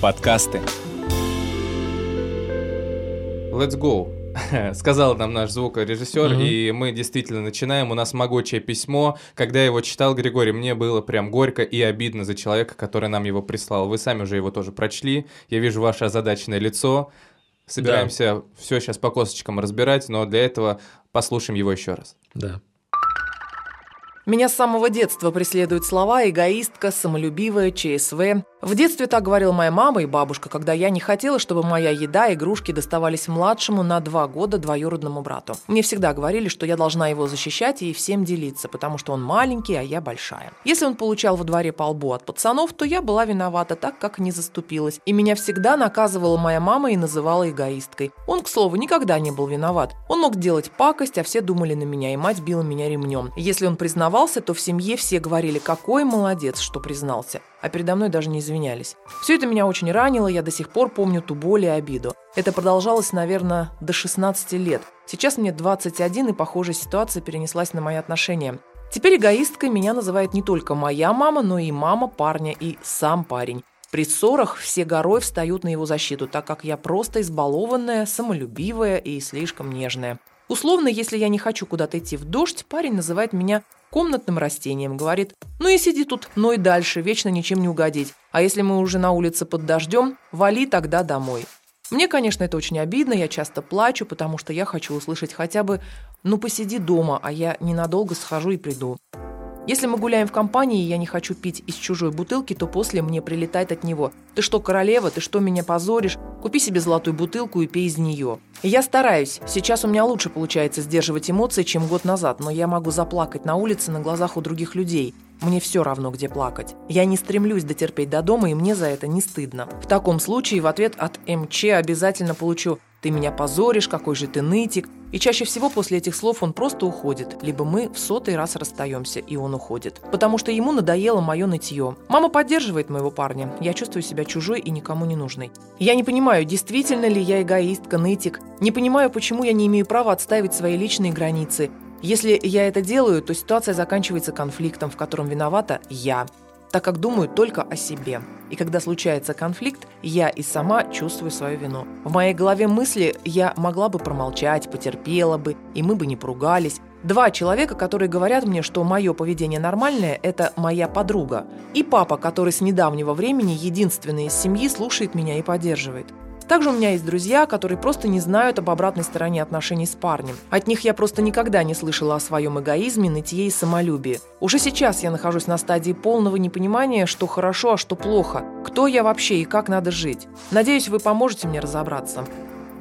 Подкасты. Let's go. Сказал нам наш звукорежиссер, mm-hmm. и мы действительно начинаем. У нас могучее письмо. Когда я его читал, Григорий, мне было прям горько и обидно за человека, который нам его прислал. Вы сами уже его тоже прочли. Я вижу ваше озадаченное лицо. Собираемся да. все сейчас по косточкам разбирать, но для этого послушаем его еще раз. Да. Меня с самого детства преследуют слова «эгоистка», «самолюбивая», «ЧСВ». В детстве так говорила моя мама и бабушка, когда я не хотела, чтобы моя еда и игрушки доставались младшему на два года двоюродному брату. Мне всегда говорили, что я должна его защищать и всем делиться, потому что он маленький, а я большая. Если он получал во дворе по лбу от пацанов, то я была виновата, так как не заступилась. И меня всегда наказывала моя мама и называла эгоисткой. Он, к слову, никогда не был виноват. Он мог делать пакость, а все думали на меня, и мать била меня ремнем. Если он признавался, то в семье все говорили, какой молодец, что признался а передо мной даже не извинялись. Все это меня очень ранило, я до сих пор помню ту боль и обиду. Это продолжалось, наверное, до 16 лет. Сейчас мне 21, и похожая ситуация перенеслась на мои отношения. Теперь эгоисткой меня называет не только моя мама, но и мама парня и сам парень. При ссорах все горой встают на его защиту, так как я просто избалованная, самолюбивая и слишком нежная. Условно, если я не хочу куда-то идти в дождь, парень называет меня комнатным растением. Говорит, ну и сиди тут, но и дальше, вечно ничем не угодить. А если мы уже на улице под дождем, вали тогда домой. Мне, конечно, это очень обидно, я часто плачу, потому что я хочу услышать хотя бы «ну посиди дома, а я ненадолго схожу и приду». Если мы гуляем в компании, и я не хочу пить из чужой бутылки, то после мне прилетает от него. «Ты что, королева? Ты что, меня позоришь? Купи себе золотую бутылку и пей из нее». Я стараюсь. Сейчас у меня лучше получается сдерживать эмоции, чем год назад, но я могу заплакать на улице на глазах у других людей. Мне все равно, где плакать. Я не стремлюсь дотерпеть до дома, и мне за это не стыдно. В таком случае в ответ от МЧ обязательно получу «ты меня позоришь, какой же ты нытик». И чаще всего после этих слов он просто уходит, либо мы в сотый раз расстаемся, и он уходит. Потому что ему надоело мое нытье. Мама поддерживает моего парня, я чувствую себя чужой и никому не нужной. Я не понимаю, действительно ли я эгоистка, нытик, не понимаю, почему я не имею права отставить свои личные границы. Если я это делаю, то ситуация заканчивается конфликтом, в котором виновата я так как думаю только о себе. И когда случается конфликт, я и сама чувствую свою вину. В моей голове мысли я могла бы промолчать, потерпела бы, и мы бы не поругались. Два человека, которые говорят мне, что мое поведение нормальное, это моя подруга. И папа, который с недавнего времени единственный из семьи слушает меня и поддерживает. Также у меня есть друзья, которые просто не знают об обратной стороне отношений с парнем. От них я просто никогда не слышала о своем эгоизме, нытье и самолюбии. Уже сейчас я нахожусь на стадии полного непонимания, что хорошо, а что плохо, кто я вообще и как надо жить. Надеюсь, вы поможете мне разобраться.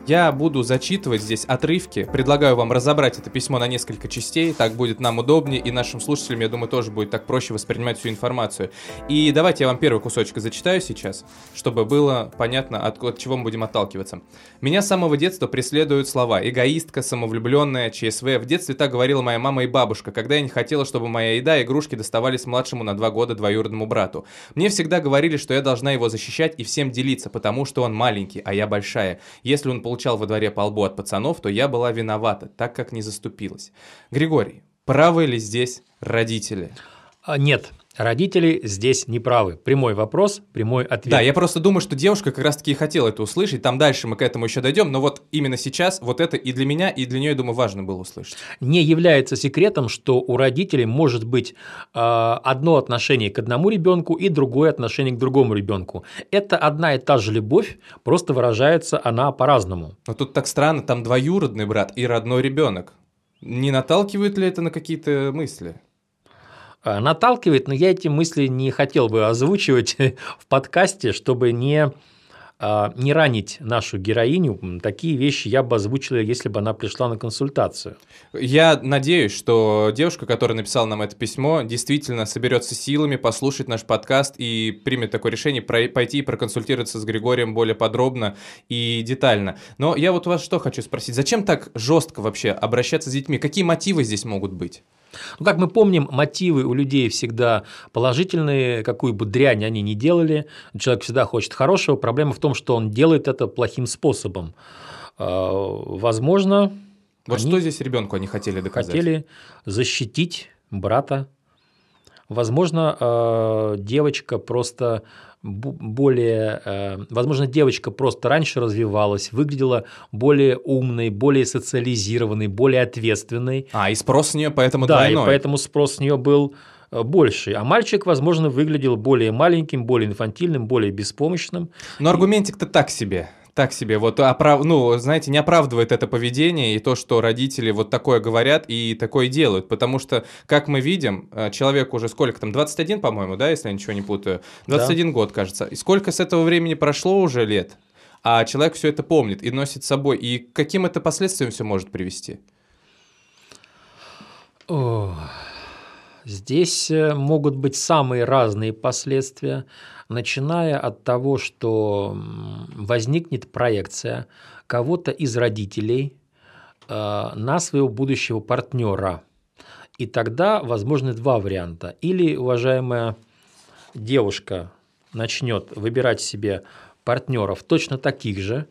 Я буду зачитывать здесь отрывки. Предлагаю вам разобрать это письмо на несколько частей. Так будет нам удобнее, и нашим слушателям, я думаю, тоже будет так проще воспринимать всю информацию. И давайте я вам первый кусочек зачитаю сейчас, чтобы было понятно, от, от чего мы будем отталкиваться. Меня с самого детства преследуют слова «эгоистка», «самовлюбленная», «ЧСВ». В детстве так говорила моя мама и бабушка, когда я не хотела, чтобы моя еда и игрушки доставались младшему на два года двоюродному брату. Мне всегда говорили, что я должна его защищать и всем делиться, потому что он маленький, а я большая. Если он получил получал во дворе по лбу от пацанов, то я была виновата, так как не заступилась. Григорий, правы ли здесь родители? А, нет, Родители здесь не правы. Прямой вопрос, прямой ответ. Да, я просто думаю, что девушка как раз-таки и хотела это услышать. Там дальше мы к этому еще дойдем. Но вот именно сейчас вот это и для меня, и для нее, я думаю, важно было услышать. Не является секретом, что у родителей может быть э, одно отношение к одному ребенку и другое отношение к другому ребенку. Это одна и та же любовь, просто выражается она по-разному. Но тут так странно, там двоюродный брат и родной ребенок. Не наталкивает ли это на какие-то мысли? Э, наталкивает, но я эти мысли не хотел бы озвучивать в подкасте, чтобы не а, не ранить нашу героиню, такие вещи я бы озвучил, если бы она пришла на консультацию. Я надеюсь, что девушка, которая написала нам это письмо, действительно соберется силами послушать наш подкаст и примет такое решение пойти и проконсультироваться с Григорием более подробно и детально. Но я вот у вас что хочу спросить, зачем так жестко вообще обращаться с детьми? Какие мотивы здесь могут быть? Ну, как мы помним, мотивы у людей всегда положительные, какую бы дрянь они ни делали, человек всегда хочет хорошего, проблема в том, что он делает это плохим способом. А, возможно, вот что здесь ребенку они хотели доказать? Хотели защитить брата. Возможно, а, девочка просто более, э, возможно, девочка просто раньше развивалась, выглядела более умной, более социализированной, более ответственной. А, и спрос с нее поэтому да, двойной. и поэтому спрос с нее был э, больше. А мальчик, возможно, выглядел более маленьким, более инфантильным, более беспомощным. Но аргументик-то так себе так себе, вот, оправ... ну, знаете, не оправдывает это поведение и то, что родители вот такое говорят и такое делают, потому что, как мы видим, э, человек уже сколько там, 21, по-моему, да, если я ничего не путаю, 21 да. год, кажется, и сколько с этого времени прошло уже лет, а человек все это помнит и носит с собой, и к каким это последствиям все может привести? О, здесь э, могут быть самые разные последствия начиная от того, что возникнет проекция кого-то из родителей э, на своего будущего партнера. И тогда возможны два варианта. Или уважаемая девушка начнет выбирать себе партнеров точно таких же,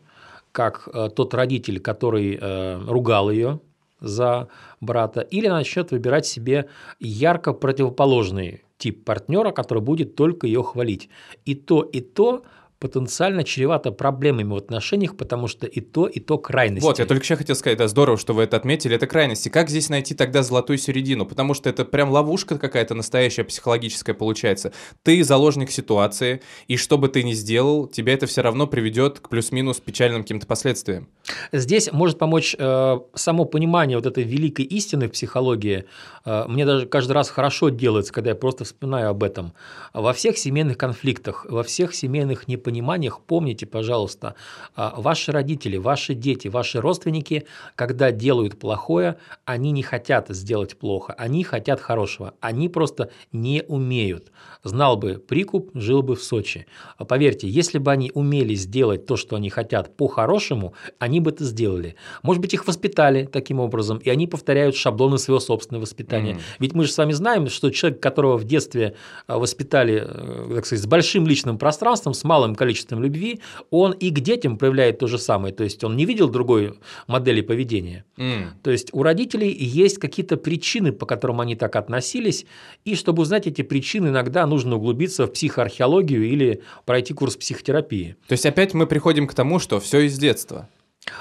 как э, тот родитель, который э, ругал ее за брата, или начнет выбирать себе ярко противоположные тип партнера, который будет только ее хвалить. И то, и то потенциально чревато проблемами в отношениях, потому что и то, и то крайности. Вот, я только еще хотел сказать, да, здорово, что вы это отметили, это крайности. Как здесь найти тогда золотую середину? Потому что это прям ловушка какая-то настоящая, психологическая получается. Ты заложник ситуации, и что бы ты ни сделал, тебя это все равно приведет к плюс-минус печальным каким-то последствиям. Здесь может помочь э, само понимание вот этой великой истины в психологии. Э, мне даже каждый раз хорошо делается, когда я просто вспоминаю об этом. Во всех семейных конфликтах, во всех семейных непониманиях, пониманиях помните, пожалуйста, а, ваши родители, ваши дети, ваши родственники, когда делают плохое, они не хотят сделать плохо, они хотят хорошего, они просто не умеют. Знал бы прикуп, жил бы в Сочи. А поверьте, если бы они умели сделать то, что они хотят по-хорошему, они бы это сделали. Может быть, их воспитали таким образом, и они повторяют шаблоны своего собственного воспитания. Mm. Ведь мы же с вами знаем, что человек, которого в детстве а, воспитали, э, так сказать, с большим личным пространством, с малым количеством любви, он и к детям проявляет то же самое. То есть он не видел другой модели поведения. Mm. То есть у родителей есть какие-то причины, по которым они так относились, и чтобы узнать эти причины, иногда нужно углубиться в психоархеологию или пройти курс психотерапии. То есть опять мы приходим к тому, что все из детства.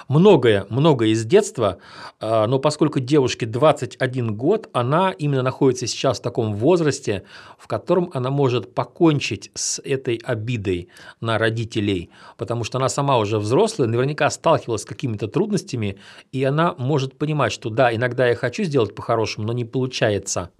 Многое, многое из детства, а, но поскольку девушке 21 год, она именно находится сейчас в таком возрасте, в котором она может покончить с этой обидой на родителей, потому что она сама уже взрослая, наверняка сталкивалась с какими-то трудностями, и она может понимать, что да, иногда я хочу сделать по-хорошему, но не получается.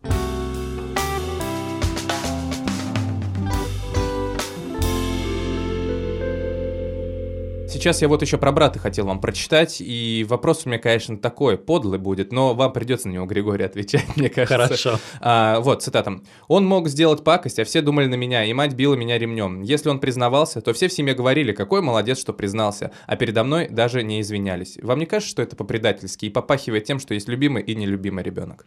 Сейчас я вот еще про брата хотел вам прочитать, и вопрос у меня, конечно, такой, подлый будет, но вам придется на него, Григорий, отвечать, мне кажется. Хорошо. А, вот, цитата. «Он мог сделать пакость, а все думали на меня, и мать била меня ремнем. Если он признавался, то все в семье говорили, какой молодец, что признался, а передо мной даже не извинялись. Вам не кажется, что это по-предательски и попахивает тем, что есть любимый и нелюбимый ребенок?»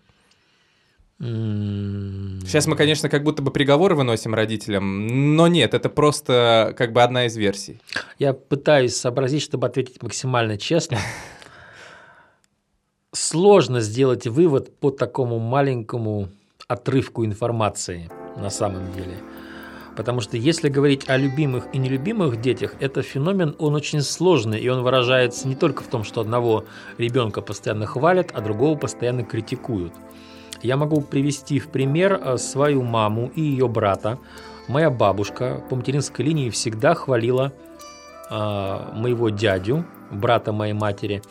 Сейчас мы, конечно, как будто бы приговоры выносим родителям, но нет, это просто как бы одна из версий. Я пытаюсь сообразить, чтобы ответить максимально честно. Сложно сделать вывод по такому маленькому отрывку информации на самом деле. Потому что если говорить о любимых и нелюбимых детях, это феномен, он очень сложный, и он выражается не только в том, что одного ребенка постоянно хвалят, а другого постоянно критикуют. Я могу привести в пример э, свою маму и ее брата. Моя бабушка по материнской линии всегда хвалила э, моего дядю, брата моей матери,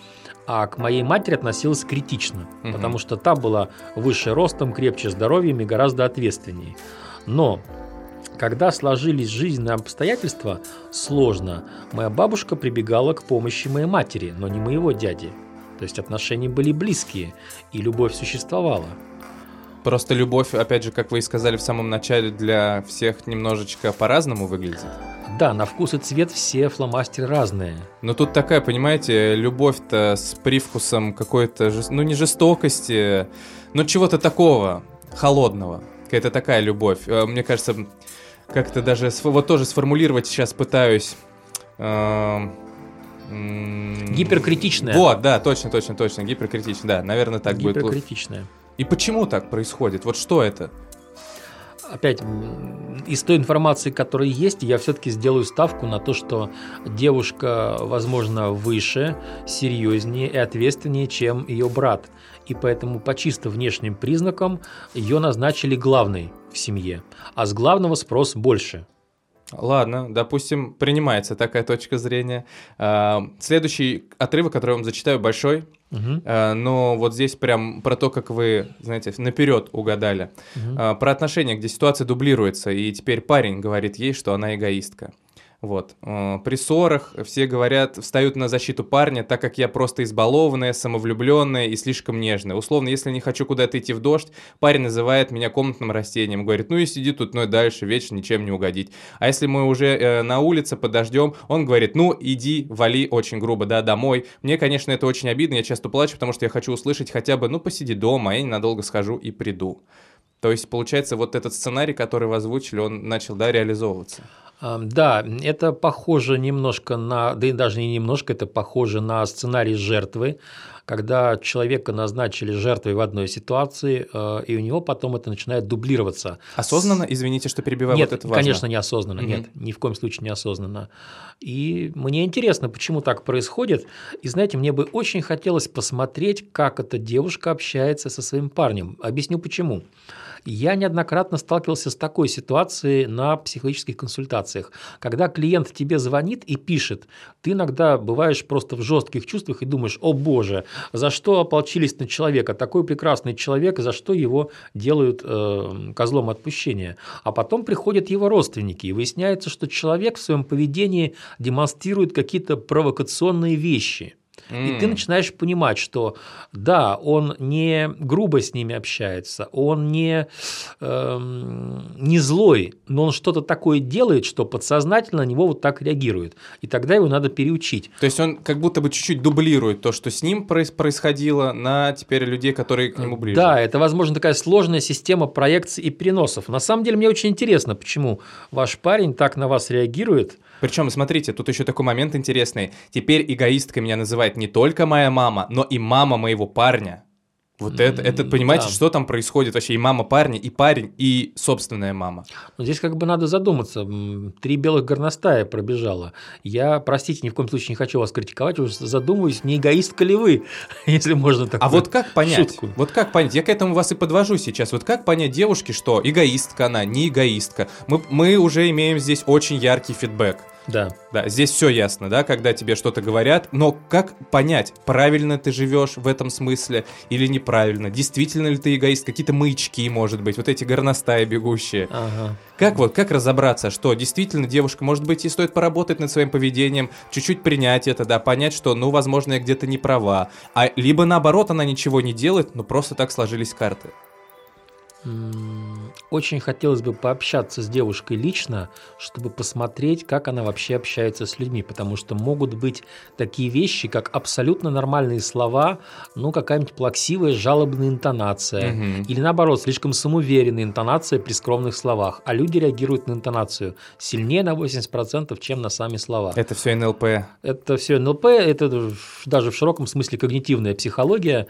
а к моей матери относилась критично, угу. потому что та была выше ростом, крепче здоровьем и гораздо ответственнее. Но когда сложились жизненные обстоятельства, сложно. Моя бабушка прибегала к помощи моей матери, но не моего дяди. То есть отношения были близкие, и любовь существовала. Просто любовь, опять же, как вы и сказали в самом начале, для всех немножечко по-разному выглядит. Да, на вкус и цвет все фломастеры разные. Но тут такая, понимаете, любовь-то с привкусом какой-то, ну не жестокости, но чего-то такого, холодного. Какая-то такая любовь. Э, мне кажется, как-то даже, вот тоже сформулировать сейчас пытаюсь. Эм, Гиперкритичная. Вот, да, точно, точно, точно, гиперкритичная, да, наверное, так будет. Гиперкритичная. И почему так происходит? Вот что это? опять из той информации, которая есть, я все-таки сделаю ставку на то, что девушка, возможно, выше, серьезнее и ответственнее, чем ее брат. И поэтому по чисто внешним признакам ее назначили главной в семье. А с главного спрос больше. Ладно, допустим, принимается такая точка зрения. А, следующий отрывок, который я вам зачитаю, большой. Угу. Но вот здесь прям про то, как вы, знаете, наперед угадали. Угу. Про отношения, где ситуация дублируется, и теперь парень говорит ей, что она эгоистка. Вот. Э, при ссорах все говорят, встают на защиту парня, так как я просто избалованная, самовлюбленная и слишком нежная. Условно, если не хочу куда-то идти в дождь, парень называет меня комнатным растением, говорит, ну и сиди тут, ну и дальше, вечно ничем не угодить. А если мы уже э, на улице под дождем, он говорит, ну иди, вали, очень грубо, да, домой. Мне, конечно, это очень обидно, я часто плачу, потому что я хочу услышать хотя бы, ну посиди дома, я ненадолго схожу и приду. То есть, получается, вот этот сценарий, который вы озвучили, он начал, да, реализовываться. Да, это похоже немножко на, да и даже не немножко, это похоже на сценарий жертвы, когда человека назначили жертвой в одной ситуации, э, и у него потом это начинает дублироваться. Осознанно, извините, что перебиваю, нет, вот это важно. конечно, неосознанно, угу. нет, ни в коем случае неосознанно. И мне интересно, почему так происходит, и знаете, мне бы очень хотелось посмотреть, как эта девушка общается со своим парнем. Объясню почему. Я неоднократно сталкивался с такой ситуацией на психологических консультациях, когда клиент тебе звонит и пишет, ты иногда бываешь просто в жестких чувствах и думаешь, о боже, за что ополчились на человека, такой прекрасный человек, за что его делают э, козлом отпущения. А потом приходят его родственники, и выясняется, что человек в своем поведении демонстрирует какие-то провокационные вещи – Mm. И ты начинаешь понимать, что да, он не грубо с ними общается, он не, эм, не злой, но он что-то такое делает, что подсознательно на него вот так реагирует. И тогда его надо переучить. То есть он как будто бы чуть-чуть дублирует то, что с ним происходило, на теперь людей, которые к нему ближе. Да, это, возможно, такая сложная система проекций и переносов. На самом деле мне очень интересно, почему ваш парень так на вас реагирует – причем, смотрите, тут еще такой момент интересный. Теперь эгоисткой меня называет не только моя мама, но и мама моего парня. Вот mm, это, это, понимаете, да. что там происходит вообще? И мама парня, и парень, и собственная мама. Но здесь как бы надо задуматься. Три белых горностая пробежала. Я, простите, ни в коем случае не хочу вас критиковать, уже задумываюсь, не эгоистка ли вы, если можно так А вот как понять? Шутку. Вот как понять? Я к этому вас и подвожу сейчас. Вот как понять девушке, что эгоистка она, не эгоистка? Мы, мы уже имеем здесь очень яркий фидбэк. Да. Да, здесь все ясно, да, когда тебе что-то говорят, но как понять, правильно ты живешь в этом смысле или неправильно? Действительно ли ты эгоист? Какие-то маячки, может быть, вот эти горностаи бегущие. Ага. Как вот, как разобраться, что действительно девушка, может быть, ей стоит поработать над своим поведением, чуть-чуть принять это, да, понять, что, ну, возможно, я где-то не права. А либо наоборот, она ничего не делает, но просто так сложились карты. Очень хотелось бы пообщаться с девушкой лично, чтобы посмотреть, как она вообще общается с людьми, потому что могут быть такие вещи, как абсолютно нормальные слова, ну какая-нибудь плаксивая жалобная интонация, угу. или наоборот, слишком самоуверенная интонация при скромных словах, а люди реагируют на интонацию сильнее на 80%, чем на сами слова. Это все НЛП. Это все НЛП, это даже в широком смысле когнитивная психология.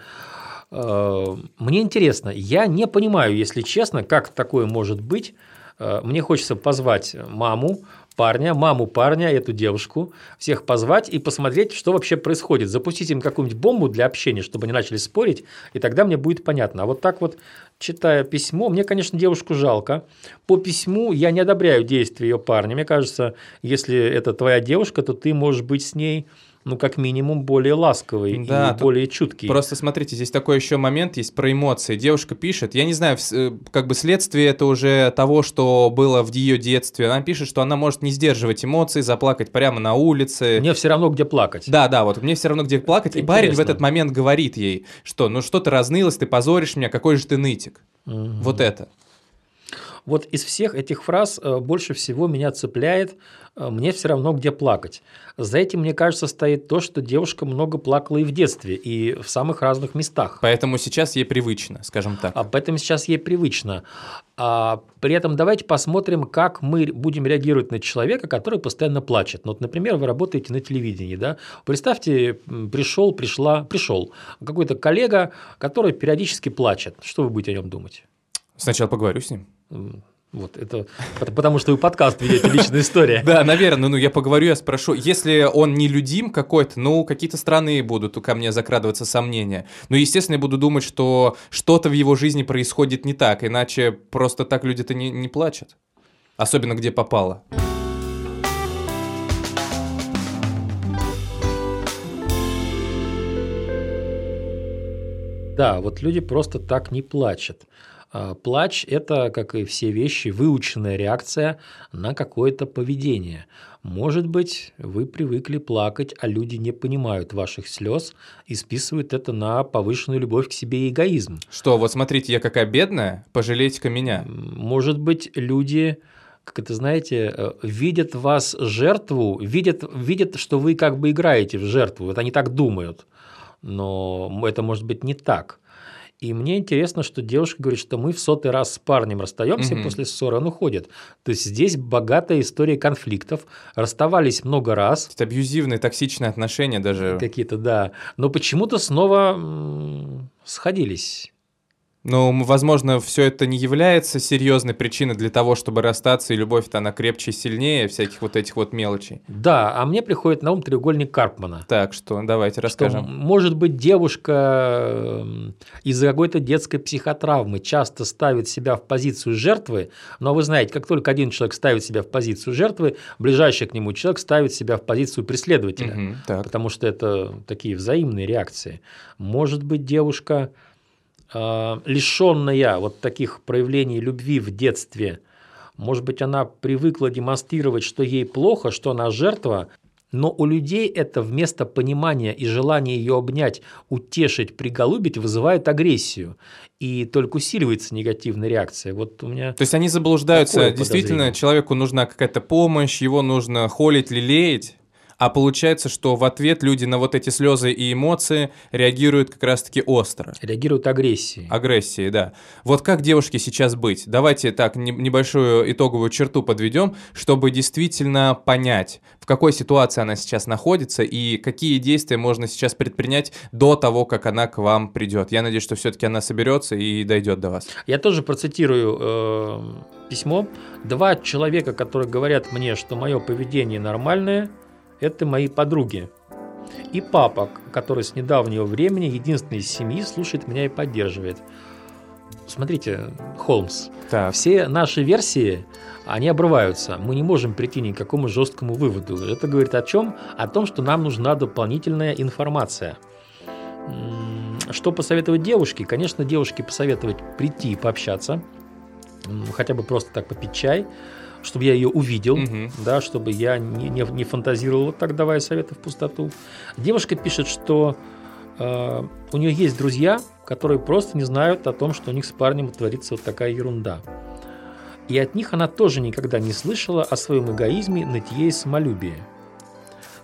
Э, мне интересно, я не понимаю, если честно, как такое может быть. Э, мне хочется позвать маму, парня, маму парня, эту девушку, всех позвать и посмотреть, что вообще происходит. Запустить им какую-нибудь бомбу для общения, чтобы они начали спорить, и тогда мне будет понятно. А вот так вот, читая письмо, мне, конечно, девушку жалко. По письму я не одобряю действия ее парня. Мне кажется, если это твоя девушка, то ты можешь быть с ней ну, как минимум, более ласковый Да, и более чуткий. Просто смотрите, здесь такой еще момент есть про эмоции. Девушка пишет, я не знаю, э, как бы следствие это уже того, что было в ее детстве. Она пишет, что она может не сдерживать эмоции, заплакать прямо на улице. Мне все равно, где плакать. Да, да, вот мне все равно где плакать. Это и парень в интересно. этот момент говорит ей, что ну что ты разнылась, ты позоришь меня, какой же ты нытик. Мгм. Вот это. Вот из всех этих фраз э, больше всего меня цепляет э, «мне все равно, где плакать». За этим, мне кажется, стоит то, что девушка много плакала и в детстве, и в самых разных местах. Поэтому сейчас ей привычно, скажем так. А поэтому сейчас ей привычно. А при этом давайте посмотрим, как мы будем реагировать на человека, который постоянно плачет. Вот, например, вы работаете на телевидении, да? Представьте, пришел, пришла, пришел какой-то коллега, который периодически плачет. Что вы будете о нем думать? Сначала поговорю с ним. Вот это пот- потому, что вы подкаст ведете личная история. Да, наверное, ну я поговорю, я спрошу. Если он не людим какой-то, ну какие-то странные будут ко мне закрадываться сомнения. Ну, естественно, я буду думать, что что-то в его жизни происходит не так, иначе просто так люди-то не, не плачут. Особенно где попало. Да, вот люди просто так не плачут. А, Плач – это, как и все вещи, выученная реакция на какое-то поведение. Может быть, вы привыкли плакать, а люди не понимают ваших слез и списывают это на повышенную любовь к себе и эгоизм. Что, вот смотрите, я какая бедная, пожалейте-ка меня. Может быть, люди, как это знаете, э, видят вас жертву, видят, видят, что вы как бы играете в жертву. Вот они так думают. Но это может быть не так. И мне интересно, что девушка говорит, что мы в сотый раз с парнем расстаемся Мгм. после ссоры, он уходит. То есть здесь богатая история конфликтов, расставались много раз, Это абьюзивные, токсичные отношения даже. какие-то, да, но почему-то снова сходились. Ну, возможно, все это не является серьезной причиной для того, чтобы расстаться, и любовь-то она крепче и сильнее всяких вот этих вот мелочей. Да, а мне приходит на ум треугольник Карпмана. Так что давайте что, расскажем. может быть, девушка эм, из-за какой-то детской психотравмы часто ставит себя в позицию жертвы, но вы знаете, как только один человек ставит себя в позицию жертвы, ближайший к нему человек ставит себя в позицию преследователя. Мгм, так. Потому что это такие взаимные реакции. Может быть, девушка, лишенная вот таких проявлений любви в детстве, может быть, она привыкла демонстрировать, что ей плохо, что она жертва, но у людей это вместо понимания и желания ее обнять, утешить, приголубить вызывает агрессию. И только усиливается негативная реакция. Вот у меня... То есть они заблуждаются. Действительно, подозрение. человеку нужна какая-то помощь, его нужно холить, лелеять. А получается, что в ответ люди на вот эти слезы и эмоции реагируют как раз-таки остро. Реагируют агрессией. Агрессии, да. Вот как девушке сейчас быть? Давайте так не- небольшую итоговую черту подведем, чтобы действительно понять, в какой ситуации она сейчас находится и какие действия можно сейчас предпринять до того, как она к вам придет. Я надеюсь, что все-таки она соберется и дойдет до вас. Я тоже процитирую э, письмо. Два человека, которые говорят мне, что мое поведение нормальное, это мои подруги. И папа, который с недавнего времени единственный из семьи слушает меня и поддерживает. Смотрите, Холмс, Так. все наши версии, они обрываются. Мы не можем прийти ни к какому жесткому выводу. Это говорит о чем? О том, что нам нужна дополнительная информация. Что посоветовать девушке? Конечно, девушке посоветовать прийти и пообщаться, хотя бы просто так попить чай, чтобы я ее увидел, Мгм. да, чтобы я не, не, не фантазировал вот так, давая советы в пустоту. Девушка пишет, что э, у нее есть друзья, которые просто не знают о том, что у них с парнем творится вот такая ерунда. И от них она тоже никогда не слышала о своем эгоизме, нытье и самолюбии.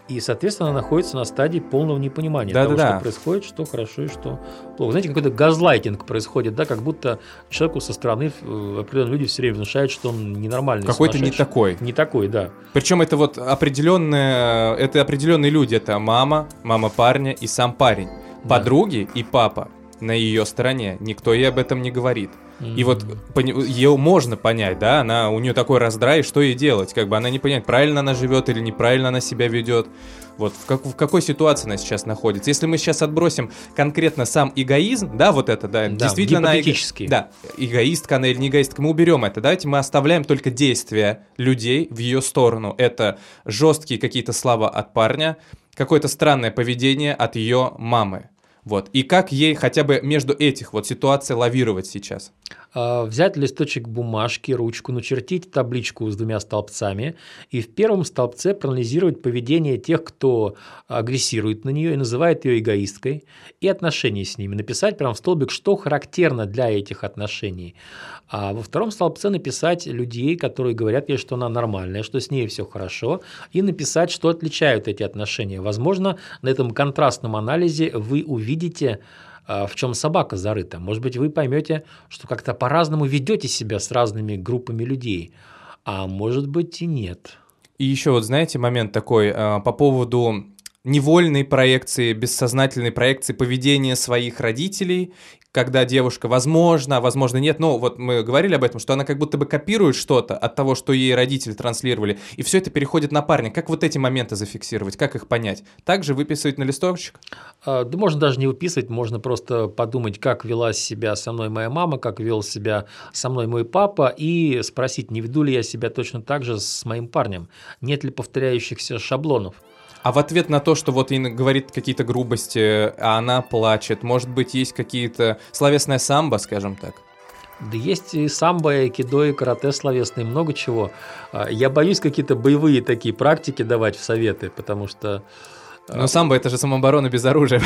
И, соответственно, она находится на стадии полного непонимания того, Да-да-да. что происходит, что хорошо и что плохо. Знаете, какой-то газлайтинг происходит, да, как будто человеку со стороны э, определенные люди все время внушают, что он ненормальный, Какой-то не такой. Не такой, да. Причем это вот определенные, это определенные люди. Это мама, мама парня и сам парень. Да. Подруги и папа на ее стороне. Никто ей об этом не говорит. И вот ее можно понять, да, она, у нее такой раздрай, что ей делать? Как бы она не понимает, правильно она живет или неправильно она себя ведет. Вот в, как- в какой ситуации она сейчас находится. Если мы сейчас отбросим конкретно сам эгоизм, да, вот это, да, Да, действительно она эго-. Да, эгоистка она или не эгоистка, мы уберем это. Давайте мы оставляем только действия людей в ее сторону. Это жесткие какие-то слова от парня, какое-то странное поведение от ее мамы. Вот. И как ей хотя бы между этих вот ситуаций лавировать сейчас? А, взять листочек бумажки, ручку, начертить табличку с двумя столбцами и в первом столбце проанализировать поведение тех, кто агрессирует на нее и называет ее эгоисткой, и отношения с ними. Написать прям в столбик, что характерно для этих отношений. А во втором столбце написать людей, которые говорят ей, что она нормальная, что с ней все хорошо, и написать, что отличают эти отношения. Возможно, на этом контрастном анализе вы увидите, в чем собака зарыта. Может быть, вы поймете, что как-то по-разному ведете себя с разными группами людей, а может быть и нет. И еще вот знаете момент такой а, по поводу невольной проекции, бессознательной проекции поведения своих родителей когда девушка, возможно, возможно нет, но вот мы говорили об этом, что она как будто бы копирует что-то от того, что ей родители транслировали, и все это переходит на парня. Как вот эти моменты зафиксировать, как их понять? Также выписывать на листочек? А, да можно даже не выписывать, можно просто подумать, как вела себя со мной моя мама, как вел себя со мной мой папа, и спросить, не веду ли я себя точно так же с моим парнем, нет ли повторяющихся шаблонов. А в ответ на то, что вот Инна говорит какие-то грубости, а она плачет, может быть, есть какие-то словесная самбо, скажем так? Да есть и самбо, и кидо, и карате словесные, много чего. А, я боюсь какие-то боевые такие практики давать в советы, потому что... Но а, самбо это же самооборона без оружия.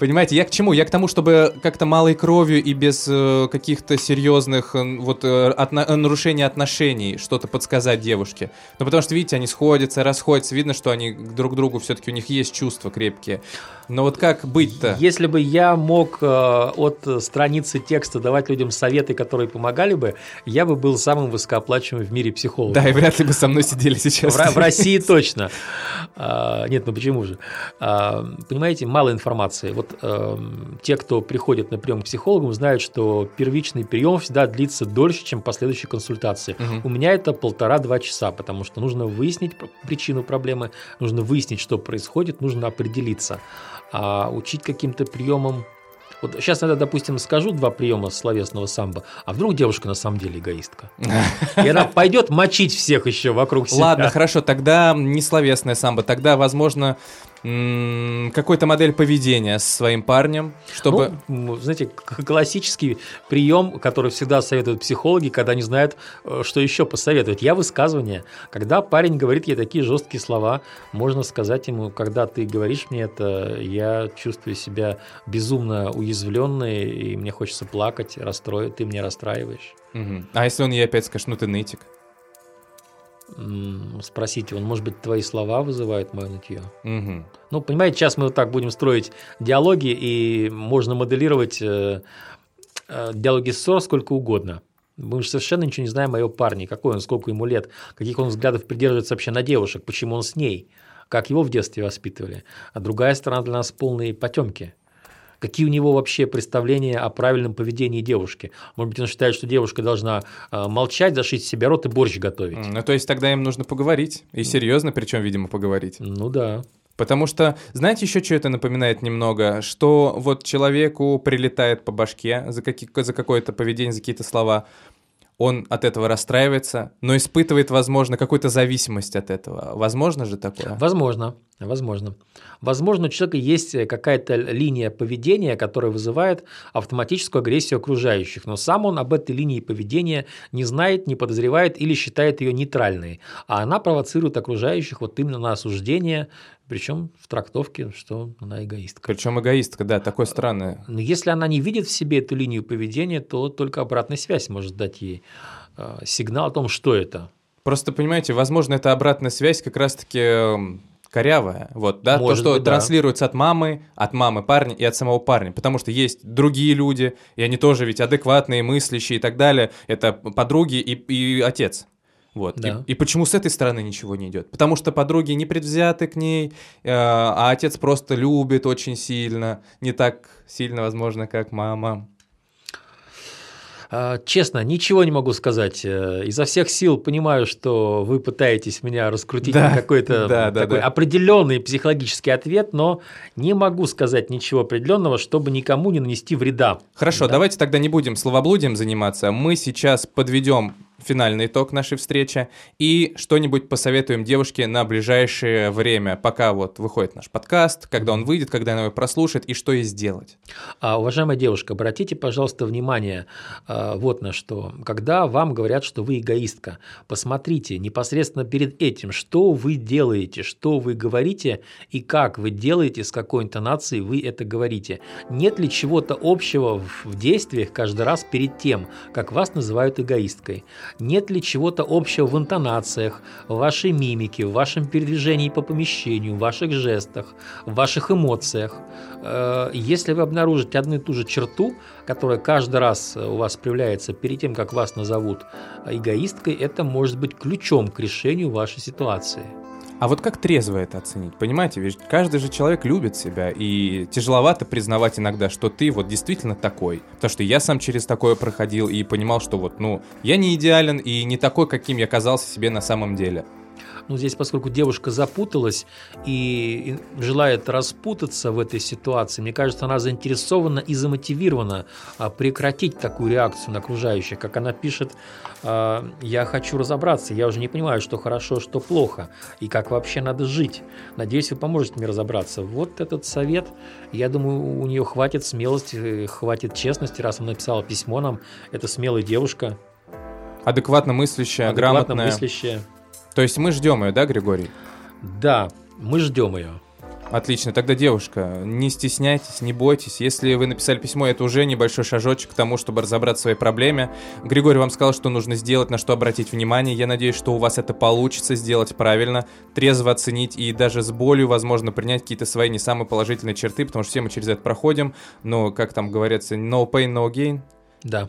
Понимаете, я к чему? Я к тому, чтобы как-то малой кровью и без э, каких-то серьезных э, вот э, отно- э, нарушений отношений что-то подсказать девушке. Ну, потому что, видите, они сходятся, расходятся, видно, что они друг к другу все-таки у них есть чувства крепкие. Но вот как быть-то? Если бы я мог э, от страницы текста давать людям советы, которые помогали бы, я бы был самым высокооплачиваемым в мире психологом. Да, и вряд ли бы со мной сидели сейчас. В, в России точно. А, нет, ну почему же? А, понимаете, мало информации. Вот э, те, кто приходит на прием к психологам, знают, что первичный прием всегда длится дольше, чем последующие консультации. Угу. У меня это полтора-два часа, потому что нужно выяснить причину проблемы, нужно выяснить, что происходит, нужно определиться. А учить каким-то приемам вот сейчас я, допустим, скажу два приема словесного самбо, а вдруг девушка на самом деле эгоистка. И она пойдет мочить всех еще вокруг себя. Ладно, хорошо, тогда не словесное самбо, тогда, возможно, какой-то модель поведения с своим парнем, чтобы... Ну, знаете, классический прием, который всегда советуют психологи, когда не знают, э, что еще посоветовать. Я высказывание. Когда парень говорит ей такие жесткие слова, можно сказать ему, когда ты говоришь мне это, я чувствую себя безумно уязвленной, и мне хочется плакать, расстроить, ты меня расстраиваешь. Угу. А если он ей опять скажет, ну ты нытик? Спросите, он, может быть, твои слова вызывают мое нытье? Угу. Ну, понимаете, сейчас мы вот так будем строить диалоги, и можно моделировать э, э, диалоги ссор сколько угодно. Мы же совершенно ничего не знаем о ее парне, какой он, сколько ему лет, каких он взглядов придерживается вообще на девушек, почему он с ней, как его в детстве воспитывали. А другая сторона для нас полные потемки какие у него вообще представления о правильном поведении девушки. Может быть, он считает, что девушка должна э, молчать, зашить себе рот и борщ готовить. Ну, то есть тогда им нужно поговорить. И серьезно, причем, видимо, поговорить. Ну да. Потому что, знаете, еще что это напоминает немного? Что вот человеку прилетает по башке за, какие, за какое-то поведение, за какие-то слова, он от этого расстраивается, но испытывает, возможно, какую-то зависимость от этого. Возможно же такое? Возможно, возможно. Возможно, у человека есть какая-то линия поведения, которая вызывает автоматическую агрессию окружающих, но сам он об этой линии поведения не знает, не подозревает или считает ее нейтральной, а она провоцирует окружающих вот именно на осуждение, причем в трактовке, что она эгоистка. Причем эгоистка, да, такое странное. Но если она не видит в себе эту линию поведения, то только обратная связь может дать ей э, сигнал о том, что это. Просто понимаете, возможно, эта обратная связь как раз-таки корявая, вот, да, Может то, что быть, транслируется да. от мамы, от мамы парня и от самого парня, потому что есть другие люди, и они тоже ведь адекватные, мыслящие и так далее, это подруги и, и отец. Вот. Да. И, и почему с этой стороны ничего не идет? Потому что подруги не предвзяты к ней, э, а отец просто любит очень сильно, не так сильно, возможно, как мама. А, честно, ничего не могу сказать. Э, изо всех сил понимаю, что вы пытаетесь меня раскрутить да, на какой-то да, такой да. определенный психологический ответ, но не могу сказать ничего определенного, чтобы никому не нанести вреда. Хорошо, да? давайте тогда не будем словоблудием заниматься. Мы сейчас подведем финальный итог нашей встречи, и что-нибудь посоветуем девушке на ближайшее время, пока вот выходит наш подкаст, когда он выйдет, когда она его прослушает, и что ей сделать. А, уважаемая девушка, обратите, пожалуйста, внимание а, вот на что. Когда вам говорят, что вы эгоистка, посмотрите непосредственно перед этим, что вы делаете, что вы говорите и как вы делаете, с какой интонацией вы это говорите. Нет ли чего-то общего в действиях каждый раз перед тем, как вас называют эгоисткой? Нет ли чего-то общего в интонациях, в вашей мимике, в вашем передвижении по помещению, в ваших жестах, в ваших эмоциях? Э, если вы обнаружите одну и ту же черту, которая каждый раз у вас проявляется перед тем, как вас назовут эгоисткой, это может быть ключом к решению вашей ситуации. А вот как трезво это оценить? Понимаете, ведь каждый же человек любит себя, и тяжеловато признавать иногда, что ты вот действительно такой. Потому что я сам через такое проходил и понимал, что вот, ну, я не идеален и не такой, каким я казался себе на самом деле. Ну, здесь, поскольку девушка запуталась и желает распутаться в этой ситуации, мне кажется, она заинтересована и замотивирована а, прекратить такую реакцию на окружающих. Как она пишет, а, я хочу разобраться, я уже не понимаю, что хорошо, что плохо, и как вообще надо жить. Надеюсь, вы поможете мне разобраться. Вот этот совет, я думаю, у нее хватит смелости, хватит честности, раз она написала письмо нам. Это смелая девушка. Адекватно мыслящая, Адекватно грамотная. мыслящая. То есть мы ждем ее, да, Григорий? Да, мы ждем ее. Отлично. Тогда, девушка, не стесняйтесь, не бойтесь. Если вы написали письмо, это уже небольшой шажочек к тому, чтобы разобраться в своей проблеме. Григорий вам сказал, что нужно сделать, на что обратить внимание. Я надеюсь, что у вас это получится сделать правильно, трезво оценить и даже с болью, возможно, принять какие-то свои не самые положительные черты, потому что все мы через это проходим. Но, как там говорится, no pain, no gain. Да.